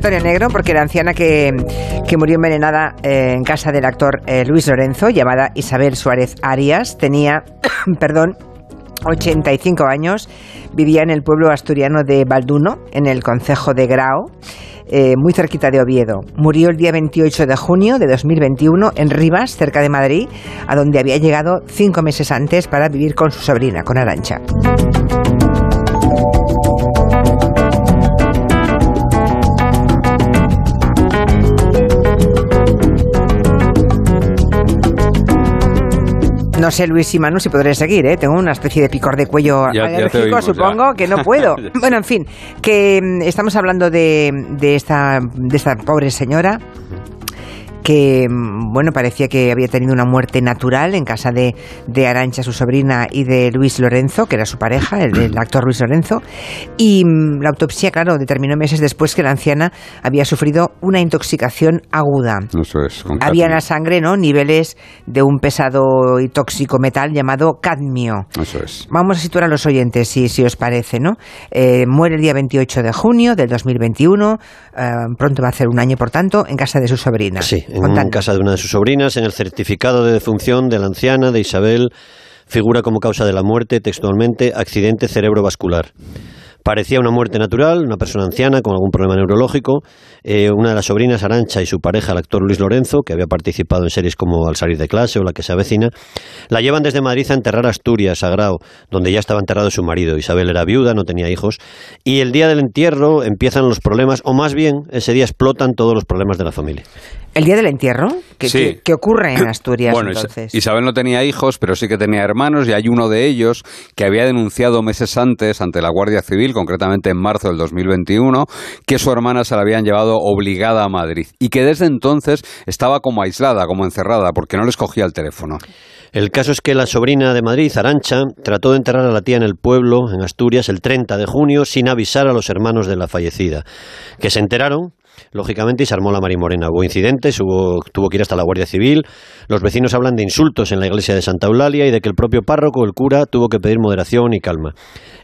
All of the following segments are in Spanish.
Antonio Negro, porque la anciana que, que murió envenenada eh, en casa del actor eh, Luis Lorenzo, llamada Isabel Suárez Arias, tenía, perdón, 85 años, vivía en el pueblo asturiano de Balduno, en el concejo de Grao, eh, muy cerquita de Oviedo. Murió el día 28 de junio de 2021 en Rivas, cerca de Madrid, a donde había llegado cinco meses antes para vivir con su sobrina, con Arancha. No sé, Luis y Manu, si podré seguir, ¿eh? Tengo una especie de picor de cuello Ya- ya te alérgico, oímos, supongo, ya. que no puedo. bueno, en fin, que mm, estamos hablando de, de, esta, de esta pobre señora que, mm, bueno, parecía que había tenido una muerte natural en casa de, de Arancha, su sobrina, y de Luis Lorenzo, que era su pareja, el, el actor Luis Lorenzo. Y mm, la autopsia, claro, determinó meses después que la anciana había sufrido una intoxicación aguda. Eso es. con Había en la sangre ¿no? niveles de un pesado y tóxico metal llamado cadmio. Eso es. Vamos a situar a los oyentes, si, si os parece, ¿no? Eh, muere el día 28 de junio del 2021, eh, pronto va a hacer un año, por tanto, en casa de su sobrina. Sí, en casa de una de sus sobrinas, en el certificado de defunción de la anciana, de Isabel, figura como causa de la muerte textualmente accidente cerebrovascular. Parecía una muerte natural, una persona anciana con algún problema neurológico. Eh, una de las sobrinas, Arancha, y su pareja, el actor Luis Lorenzo, que había participado en series como Al salir de clase o La que se avecina, la llevan desde Madrid a enterrar a Asturias, a donde ya estaba enterrado su marido. Isabel era viuda, no tenía hijos. Y el día del entierro empiezan los problemas, o más bien, ese día explotan todos los problemas de la familia. ¿El día del entierro? ¿Qué, Sí. qué- qué ocurre en Asturias Bueno, entonces? Isabel no tenía hijos, pero sí que tenía hermanos y hay uno de ellos que había denunciado meses antes ante la Guardia Civil, concretamente en marzo del 2021, que su hermana se la habían llevado obligada a Madrid y que desde entonces estaba como aislada, como encerrada, porque no les cogía el teléfono. El caso es que la sobrina de Madrid, Arancha, trató de enterrar a la tía en el pueblo, en Asturias, el 30 de junio, sin avisar a los hermanos de la fallecida, que se enteraron, lógicamente, y se armó la marimorena. Hubo incidentes, hubo, tuvo que ir hasta la Guardia Civil, los vecinos hablan de insultos en la iglesia de Santa Eulalia y de que el propio párroco, el cura, tuvo que pedir moderación y calma.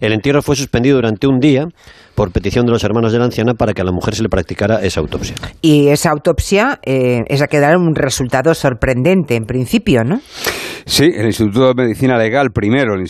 El entierro fue suspendido durante un día por petición de los hermanos de la anciana para que a la mujer se le practicara esa autopsia. Y esa autopsia eh, es la que un resultado sorprendente en principio, ¿no? Sí, el Instituto de Medicina Legal, primero, el,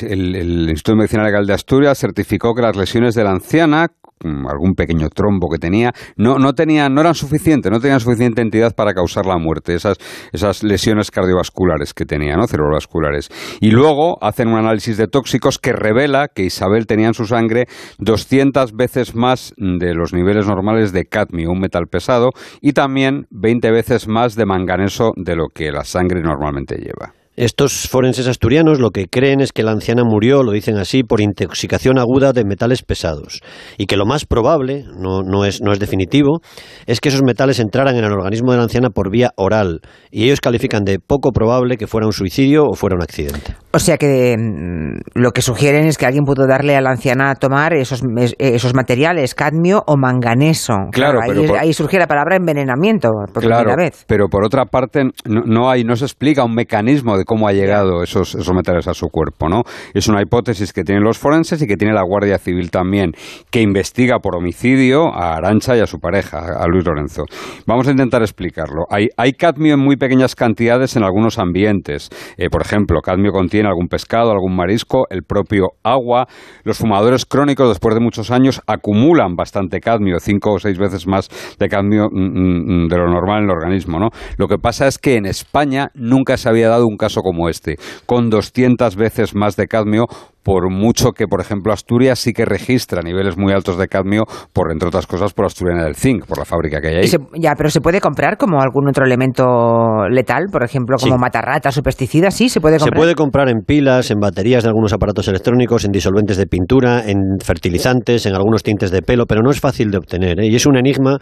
Instituto de Medicina Legal de Asturias certificó que las lesiones de la anciana mm, algún pequeño trombo que tenía, no, no no eran suficientes, no tenían suficiente entidad para causar la muerte, esas, esas lesiones cardiovasculares que tenía, ¿no? cerebrovasculares. Y luego hacen un análisis de tóxicos que revela que Isabel tenía en su sangre 200 veces más de los niveles normales de cadmio, un metal pesado, y también 20 veces más de manganeso de lo que la sangre normalmente lleva. Estos forenses asturianos lo que creen es que la anciana murió, lo dicen así, por intoxicación aguda de metales pesados. Y que lo más probable, no, no, es, no es definitivo, es que esos metales entraran en el organismo de la anciana por vía oral. Y ellos califican de poco probable que fuera un suicidio o fuera un accidente. O sea que mm, lo que sugieren es que alguien pudo darle a la anciana a tomar esos, es- esos materiales, cadmio o manganeso. Claro, ahí, pero por- ahí surge la palabra envenenamiento por primera vez. pero por otra parte no, no hay, no se explica un mecanismo de cómo ha llegado esos, esos metales a su cuerpo, ¿no? Es una hipótesis que tienen los forenses y que tiene la Guardia Civil también, que investiga por homicidio a Arancha y a su pareja, a Luis Lorenzo. Vamos a intentar explicarlo. Hay, hay cadmio en muy pequeñas cantidades en algunos ambientes. Eh, por ejemplo, cadmio contiene algún pescado, algún marisco, el propio agua. Los fumadores crónicos, después de muchos años, acumulan bastante cadmio, cinco o seis veces más de cadmio mm, mm, de lo normal en el organismo, ¿no? Lo que pasa es que en España nunca se había dado un caso como este, con 200 veces más de cadmio por mucho que, por ejemplo, Asturias sí que registra niveles muy altos de cadmio, por entre otras cosas, por Asturiana del Zinc, por la fábrica que hay ahí. Se- ya, pero se puede comprar como algún otro elemento letal, por ejemplo, como Sí. matarratas o pesticidas, sí, se puede Se comprar. puede comprar en pilas, en baterías de algunos aparatos electrónicos, en disolventes de pintura, en fertilizantes, en algunos tintes de pelo, pero no es fácil de obtener. ¿eh? Y es un enigma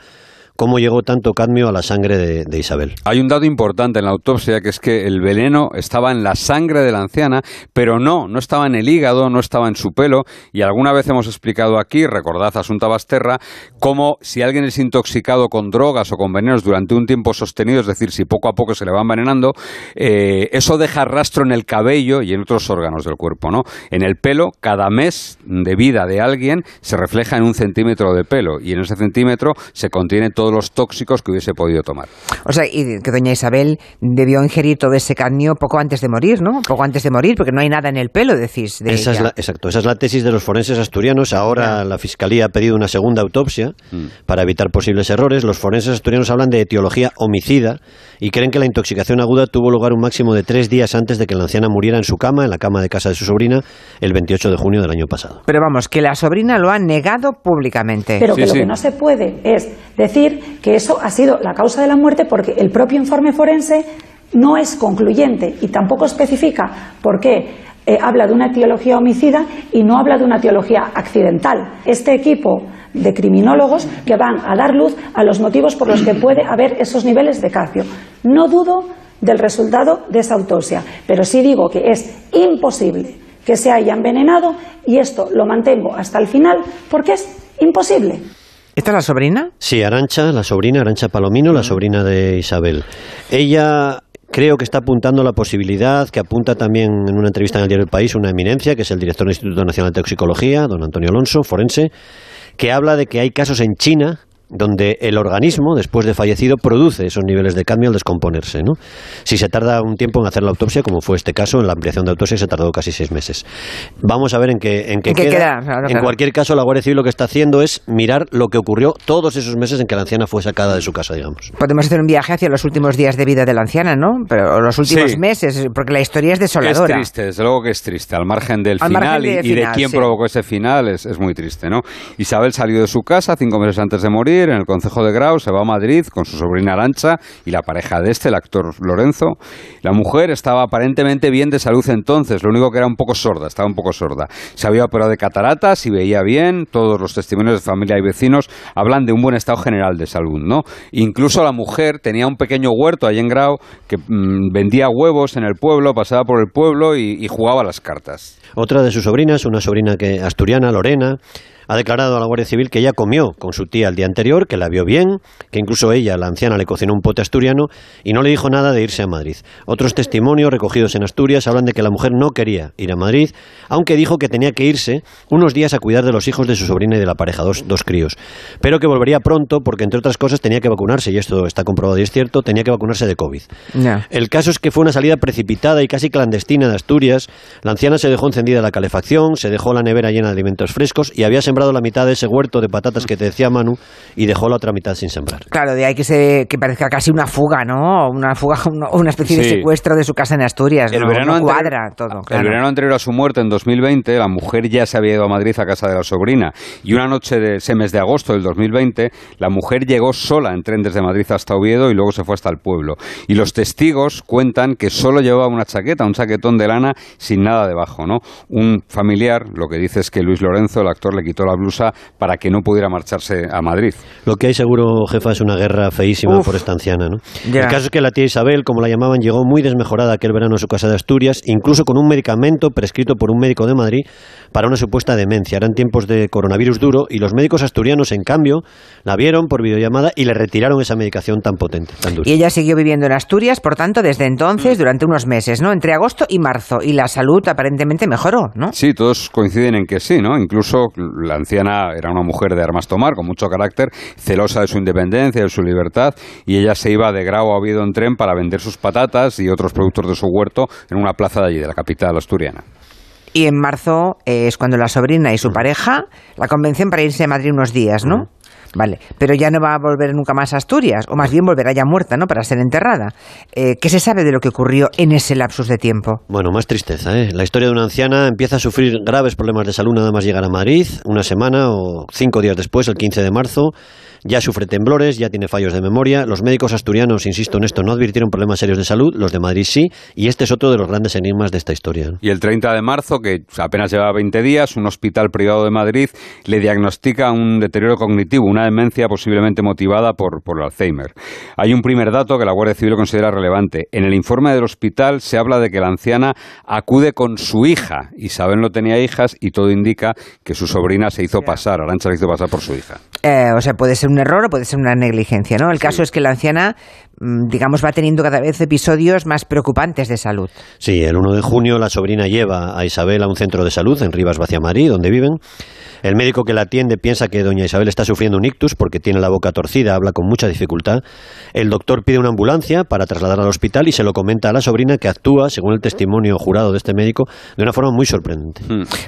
cómo llegó tanto cadmio a la sangre de, Isabel. Hay un dato importante en la autopsia, que es que el veneno estaba en la sangre de la anciana, pero no, no estaba en el hígado, no estaba en su pelo, y alguna vez hemos explicado aquí, recordad Asunta Basterra, cómo si alguien es intoxicado con drogas o con venenos durante un tiempo sostenido, es decir, si poco a poco se le va envenenando, eh, eso deja rastro en el cabello y en otros órganos del cuerpo, ¿no? En el pelo, cada mes de vida de alguien se refleja en un centímetro de pelo, y en ese centímetro se contiene todo los tóxicos que hubiese podido tomar. O sea, y que doña Isabel debió ingerir todo ese cadmio poco antes de morir, ¿no? Poco antes de morir, porque no hay nada en el pelo, decís. esa es la, exacto, esa es la tesis de los forenses asturianos. Ahora la Fiscalía ha pedido una segunda autopsia mm. para evitar posibles errores. Los forenses asturianos hablan de etiología homicida y creen que la intoxicación aguda tuvo lugar un máximo de tres días antes de que la anciana muriera en su cama, en la cama de casa de su sobrina, el 28 de junio del año pasado. Pero vamos, que la sobrina lo ha negado públicamente. Pero que lo que no se puede es decir que eso ha sido la causa de la muerte porque el propio informe forense no es concluyente y tampoco especifica por qué eh, habla de una etiología homicida y no habla de una etiología accidental. Este equipo de criminólogos que van a dar luz a los motivos por los que puede haber esos niveles de calcio. No dudo del resultado de esa autopsia, pero sí digo que es imposible que se haya envenenado y esto lo mantengo hasta el final porque es imposible. ¿Esta es la sobrina? Sí, Arancha, la sobrina, Arancha Palomino, la sobrina de Isabel. Ella creo que está apuntando la posibilidad, que apunta también en una entrevista en el diario El País, una eminencia, que es el director del Instituto Nacional de Toxicología, don Antonio Alonso, forense, que habla de que hay casos en China donde el organismo, después de fallecido, produce esos niveles de cadmio al descomponerse. ¿no? Si se tarda un tiempo en hacer la autopsia, como fue este caso, en la ampliación de autopsia se tardó casi seis meses. Vamos a ver en qué, en qué, queda. en cualquier caso, la Guardia Civil lo que está haciendo es mirar lo que ocurrió todos esos meses en que la anciana fue sacada de su casa, digamos. Podemos hacer un viaje hacia los últimos días de vida de la anciana, ¿no? Pero los últimos meses, porque la historia es desoladora. Es triste, desde luego que es triste, al margen del final y, de quién provocó ese final, es, es muy triste, ¿no? Isabel salió de su casa cinco meses antes de morir, en el Concejo de Grau, se va a Madrid con su sobrina Arancha y la pareja de este, el actor Lorenzo. La mujer estaba aparentemente bien de salud entonces, lo único que era un poco sorda, estaba un poco sorda. Se había operado de cataratas y veía bien, todos los testimonios de familia y vecinos hablan de un buen estado general de salud, ¿no? Incluso la mujer tenía un pequeño huerto ahí en Grau que mm, vendía huevos en el pueblo, pasaba por el pueblo y, y jugaba las cartas. Otra de sus sobrinas, una sobrina que asturiana, Lorena, ha declarado a la Guardia Civil que ella comió con su tía el día anterior, que la vio bien, que incluso ella, la anciana, le cocinó un pote asturiano y no le dijo nada de irse a Madrid. Otros testimonios recogidos en Asturias hablan de que la mujer no quería ir a Madrid, aunque dijo que tenía que irse unos días a cuidar de los hijos de su sobrina y de la pareja, dos, dos críos, pero que volvería pronto porque, entre otras cosas, tenía que vacunarse, y esto está comprobado y es cierto, tenía que vacunarse de COVID. El caso es que fue una salida precipitada y casi clandestina de Asturias. La anciana se dejó encendida la calefacción, se dejó la nevera llena de alimentos frescos y había sembrado la mitad de ese huerto de patatas que te decía Manu y dejó la otra mitad sin sembrar. Claro, de ahí que, se, que parezca casi una fuga, ¿no? Una fuga, una especie de secuestro de su casa en Asturias. El verano cuadra todo. El verano anterior a su muerte, en 2020, la mujer ya se había ido a Madrid a casa de la sobrina. Y una noche de ese mes de agosto del 2020, la mujer llegó sola en tren desde Madrid hasta Oviedo y luego se fue hasta el pueblo. Y los testigos cuentan que solo llevaba una chaqueta, un chaquetón de lana sin nada debajo, ¿no? Un familiar, lo que dice es que Luis Lorenzo, el actor, le quitó la blusa para que no pudiera marcharse a Madrid. Lo que hay seguro, jefa, es una guerra feísima por esta anciana. ¿no? El caso es que la tía Isabel, como la llamaban, llegó muy desmejorada aquel verano a su casa de Asturias, incluso con un medicamento prescrito por un médico de Madrid para una supuesta demencia. Eran tiempos de coronavirus duro y los médicos asturianos, en cambio, la vieron por videollamada y le retiraron esa medicación tan potente, tan dura. Y ella siguió viviendo en Asturias, por tanto, desde entonces, durante unos meses, ¿no? Entre agosto y marzo. Y la salud aparentemente mejoró, ¿no? Sí, todos coinciden en que sí, ¿no? Incluso la anciana era una mujer de armas tomar, con mucho carácter, celosa de su independencia, de su libertad, y ella se iba de Grau a Oviedo en tren para vender sus patatas y otros productos de su huerto en una plaza de allí, de la capital asturiana. Y en marzo es cuando la sobrina y su pareja la convencen para irse a Madrid unos días, ¿no? Vale, pero ya no va a volver nunca más a Asturias, o más bien volverá ya muerta, ¿no? Para ser enterrada. Eh, ¿Qué se sabe de lo que ocurrió en ese lapsus de tiempo? Bueno, más tristeza, ¿eh? La historia de una anciana empieza a sufrir graves problemas de salud nada más llegar a Madrid, una semana o cinco días después, el 15 de marzo ya sufre temblores, ya tiene fallos de memoria. Los médicos asturianos, insisto en esto, no advirtieron problemas serios de salud, los de Madrid sí, y este es otro de los grandes enigmas de esta historia. Y el 30 de marzo, que apenas lleva 20 días, un hospital privado de Madrid le diagnostica un deterioro cognitivo, una una demencia posiblemente motivada por, por el Alzheimer. Hay un primer dato que la Guardia Civil considera relevante. En el informe del hospital se habla de que la anciana acude con su hija. Isabel no tenía hijas y todo indica que su sobrina se hizo pasar, Arancha se hizo pasar por su hija. Eh, o sea, puede ser un error o puede ser una negligencia, ¿no? El caso es que la anciana mm, digamos, va teniendo cada vez episodios más preocupantes de salud. Sí, el 1 de junio la sobrina lleva a Isabel a un centro de salud en Rivas Vaciamarí, donde viven. El médico que la atiende piensa que doña Isabel está sufriendo un ictus porque tiene la boca torcida, habla con mucha dificultad. El doctor pide una ambulancia para trasladarla al hospital y se lo comenta a la sobrina que actúa, según el testimonio jurado de este médico, de una forma muy sorprendente.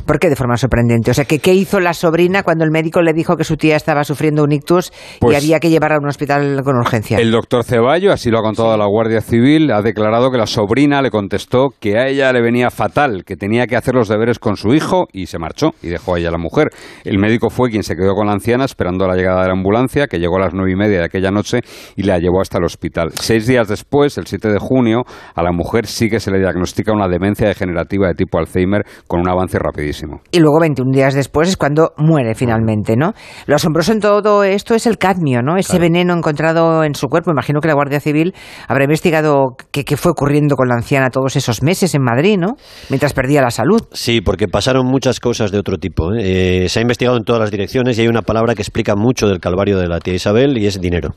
¿Por qué de forma sorprendente? O sea, ¿qué, ¿qué hizo la sobrina cuando el médico le dijo que su tía estaba sufriendo un ictus y Pues- había que llevarla a un hospital con urgencia? El doctor Ceballo, así lo ha contado la Guardia Civil, ha declarado que la sobrina le contestó que a ella le venía fatal, que tenía que hacer los deberes con su hijo y se marchó y dejó a ella a la mujer. El médico fue quien se quedó con la anciana esperando la llegada de la ambulancia, que llegó a las nueve y media de aquella noche y la llevó hasta el hospital. Seis días después, el 7 de junio, a la mujer sí que se le diagnostica una demencia degenerativa de tipo Alzheimer con un avance rapidísimo. Y luego 21 días después es cuando muere finalmente, ¿no? Lo asombroso en todo esto es el cadmio, ¿no? Ese veneno encontrado en su cuerpo. Imagino que la Guardia Civil habrá investigado qué, qué fue ocurriendo con la anciana todos esos meses en Madrid, ¿no? Mientras perdía la salud. Sí, porque pasaron muchas cosas de otro tipo. ¿eh? Eh, se ha investigado en todas las direcciones y hay una palabra que explica mucho del calvario de la tía Isabel y es dinero.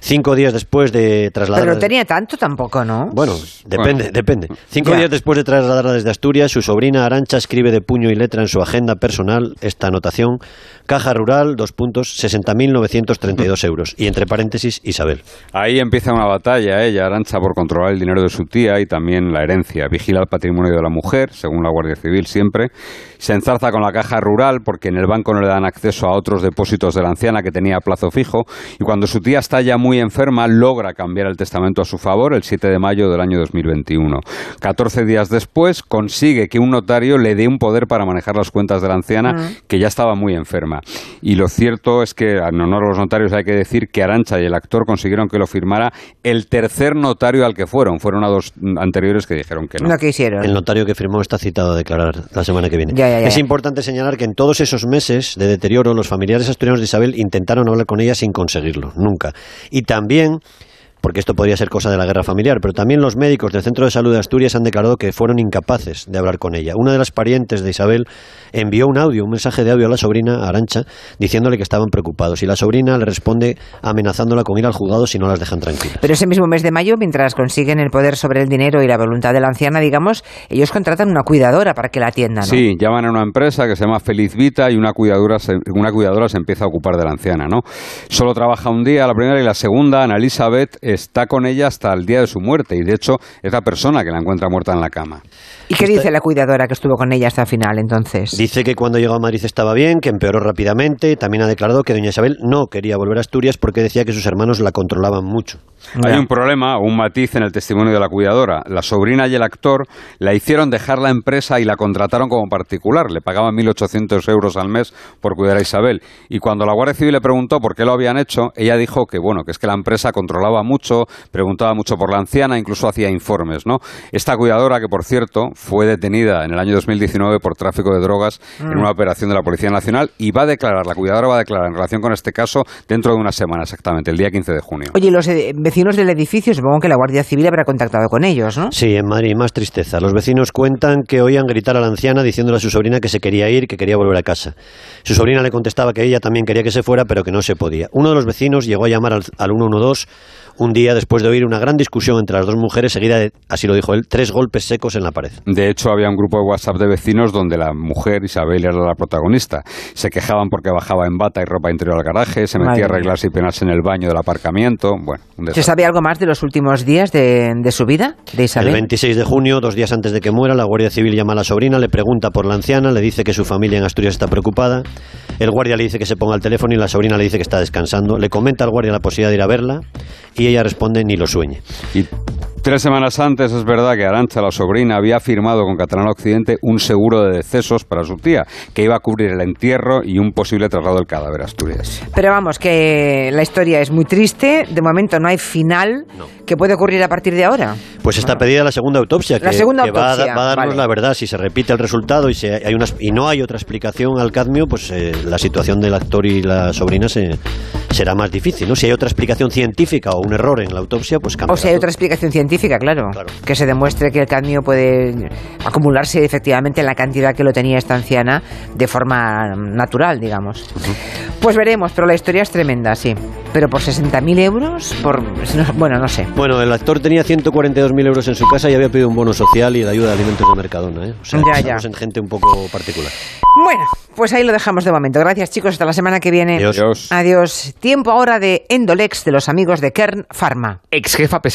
Cinco días después de trasladarla... Pero no tenía tanto tampoco, ¿no? Bueno, depende, Bueno. depende. Cinco Ya. días después de trasladarla desde Asturias, su sobrina Arancha escribe de puño y letra en su agenda personal esta anotación: Caja Rural, dos puntos, 60.932 euros. Y entre paréntesis, Isabel. Ahí empieza una batalla, ella, Arancha, por controlar el dinero de su tía y también la herencia. Vigila el patrimonio de la mujer, según la Guardia Civil siempre. Se enzarza con la caja rural porque en el banco no le dan acceso a otros depósitos de la anciana que tenía a plazo fijo. Y cuando su tía está ya muy enferma, logra cambiar el testamento a su favor el 7 de mayo del año 2021. 14 días después, consigue que un notario le dé un poder para manejar las cuentas de la anciana que ya estaba muy enferma. Y lo cierto es que, en honor a los notarios, hay que decir que Arancha y el actor consiguieron que lo firmara el tercer notario al que fueron. Fueron a dos anteriores que dijeron que no. No quisieron. El notario que firmó está citado a declarar la semana que viene. Ya, ya, ya. Es importante señalar que en todos esos meses de deterioro, los familiares asturianos de Isabel intentaron hablar con ella sin conseguirlo, nunca. Y también, porque esto podría ser cosa de la guerra familiar, pero también los médicos del Centro de Salud de Asturias han declarado que fueron incapaces de hablar con ella. Una de las parientes de Isabel envió un audio, un mensaje de audio a la sobrina, Arancha, diciéndole que estaban preocupados. Y la sobrina le responde amenazándola con ir al juzgado si no las dejan tranquilas. Pero ese mismo mes de mayo, mientras consiguen el poder sobre el dinero y la voluntad de la anciana, digamos, ellos contratan una cuidadora para que la atienda, ¿no? Sí, llaman a una empresa que se llama Feliz Vita y una cuidadora, se, una cuidadora se empieza a ocupar de la anciana, ¿no? Solo trabaja un día, la primera y la segunda, Ana Elizabeth, está con ella hasta el día de su muerte y de hecho es la persona que la encuentra muerta en la cama. ¿Y qué dice la cuidadora que estuvo con ella hasta el final, entonces? Dice que cuando llegó a Madrid estaba bien, que empeoró rápidamente. También ha declarado que doña Isabel no quería volver a Asturias porque decía que sus hermanos la controlaban mucho. Hay Ya. un problema, un matiz en el testimonio de la cuidadora. La sobrina y el actor la hicieron dejar la empresa y la contrataron como particular. Le pagaban 1.800 euros al mes por cuidar a Isabel. Y cuando la Guardia Civil le preguntó por qué lo habían hecho, ella dijo que, bueno, que es que la empresa controlaba mucho, preguntaba mucho por la anciana, incluso hacía informes, ¿no? Esta cuidadora, que por cierto fue detenida en el año 2019 por tráfico de drogas en una operación de la Policía Nacional y va a declarar, la cuidadora va a declarar en relación con este caso dentro de una semana exactamente, el día 15 de junio. Oye, los eh, vecinos del edificio, supongo que la Guardia Civil habrá contactado con ellos, ¿no? Sí, en Madrid, más tristeza. Los vecinos cuentan que oían gritar a la anciana diciéndole a su sobrina que se quería ir, que quería volver a casa. Su sobrina le contestaba que ella también quería que se fuera, pero que no se podía. Uno de los vecinos llegó a llamar al, al 112 un día después de oír una gran discusión entre las dos mujeres, seguida de, así lo dijo él, tres golpes secos en la pared. De hecho, había un grupo de WhatsApp de vecinos donde la mujer, Isabel, era la protagonista. Se quejaban porque bajaba en bata y ropa interior al garaje, se Madre metía a mía. arreglarse y penarse en el baño del aparcamiento. Bueno, un ¿Se desastre. sabe algo más de los últimos días de, de su vida, de Isabel? El 26 de junio, dos días antes de que muera, la Guardia Civil llama a la sobrina, le pregunta por la anciana, le dice que su familia en Asturias está preocupada. El guardia le dice que se ponga al teléfono y la sobrina le dice que está descansando. Le comenta al guardia la posibilidad de ir a verla y ella responde ni lo sueñe. Tres semanas antes es verdad que Arancha, la sobrina, había firmado con Catalana Occidente un seguro de decesos para su tía, que iba a cubrir el entierro y un posible traslado del cadáver a Asturias. Pero vamos, que la historia es muy triste. De momento no hay final. ¿Qué puede ocurrir a partir de ahora? Pues está pedida la segunda autopsia, que, La segunda que va, a, autopsia, va a darnos vale. la verdad. Si se repite el resultado y, se, hay unas, y no hay otra explicación al cadmio, pues eh, la situación del actor y la sobrina se, será más difícil. ¿no? Si hay otra explicación científica o un error en la autopsia, pues cambia. O sea, hay otra explicación científica, claro, Claro. que se demuestre que el cadmio puede acumularse efectivamente en la cantidad que lo tenía esta anciana de forma natural, digamos. Pues veremos, pero la historia es tremenda, sí. Pero por 60.000 euros, por bueno, no sé. Bueno, el actor tenía 142.000 euros en su casa y había pedido un bono social y de ayuda de alimentos de Mercadona. ¿eh? O sea, Ya, ya. en gente un poco particular. Bueno, pues ahí lo dejamos de momento. Gracias, chicos. Hasta la semana que viene. Adiós. Adiós. Adiós. Tiempo ahora de Endolex de los amigos de Kern Pharma. Ex jefa pesada.